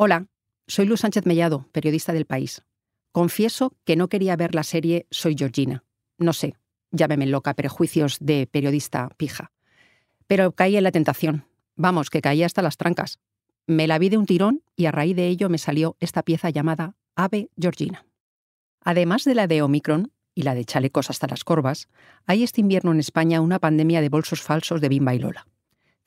Hola, soy Luz Sánchez Mellado, periodista del País. Confieso que no quería ver la serie Soy Georgina. No sé, llámeme loca, prejuicios de periodista pija. Pero caí en la tentación. Vamos, que caí hasta las trancas. Me la vi de un tirón y a raíz de ello me salió esta pieza llamada Ave Georgina. Además de la de Omicron y la de chalecos hasta las corvas, hay este invierno en España una pandemia de bolsos falsos de Bimba y Lola.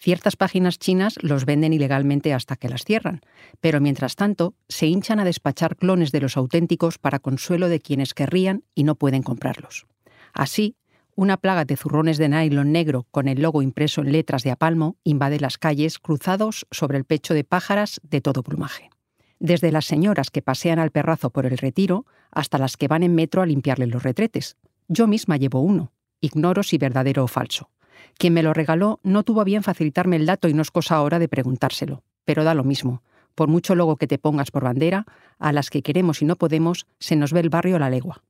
Ciertas páginas chinas los venden ilegalmente hasta que las cierran, pero mientras tanto se hinchan a despachar clones de los auténticos para consuelo de quienes querrían y no pueden comprarlos. Así, una plaga de zurrones de nylon negro con el logo impreso en letras de apalmo invade las calles cruzados sobre el pecho de pájaras de todo plumaje. Desde las señoras que pasean al perrazo por el retiro hasta las que van en metro a limpiarle los retretes. Yo misma llevo uno. Ignoro si verdadero o falso. Quien me lo regaló no tuvo bien facilitarme el dato y no es cosa ahora de preguntárselo. Pero da lo mismo. Por mucho logo que te pongas por bandera, a las que queremos y no podemos, se nos ve el barrio a la legua.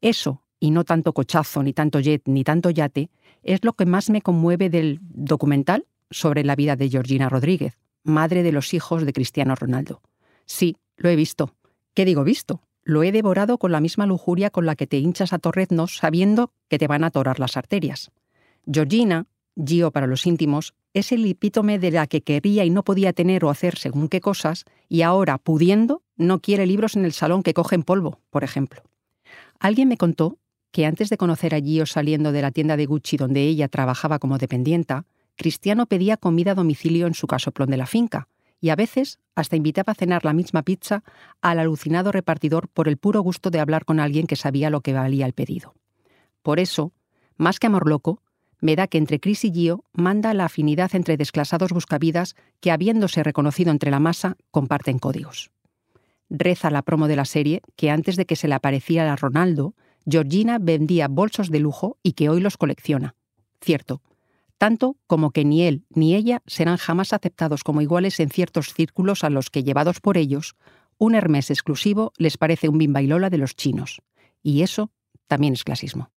Eso, y no tanto cochazo, ni tanto jet, ni tanto yate, es lo que más me conmueve del documental sobre la vida de Georgina Rodríguez, madre de los hijos de Cristiano Ronaldo. Sí, lo he visto. ¿Qué digo visto? Lo he devorado con la misma lujuria con la que te hinchas a torreznos sabiendo que te van a atorar las arterias. Georgina, Gio para los íntimos, es el epítome de la que quería y no podía tener o hacer según qué cosas, y ahora, pudiendo, no quiere libros en el salón que cogen polvo, por ejemplo. Alguien me contó que antes de conocer a Gio saliendo de la tienda de Gucci donde ella trabajaba como dependienta, Cristiano pedía comida a domicilio en su casoplón de la finca, y a veces hasta invitaba a cenar la misma pizza al alucinado repartidor por el puro gusto de hablar con alguien que sabía lo que valía el pedido. Por eso, más que amor loco, me da que entre Chris y Gio manda la afinidad entre desclasados buscavidas que, habiéndose reconocido entre la masa, comparten códigos. Reza la promo de la serie que antes de que se le apareciera a Ronaldo, Georgina vendía bolsos de lujo y que hoy los colecciona. Cierto, tanto como que ni él ni ella serán jamás aceptados como iguales en ciertos círculos a los que, llevados por ellos, un Hermes exclusivo les parece un bimbailola de los chinos. Y eso también es clasismo.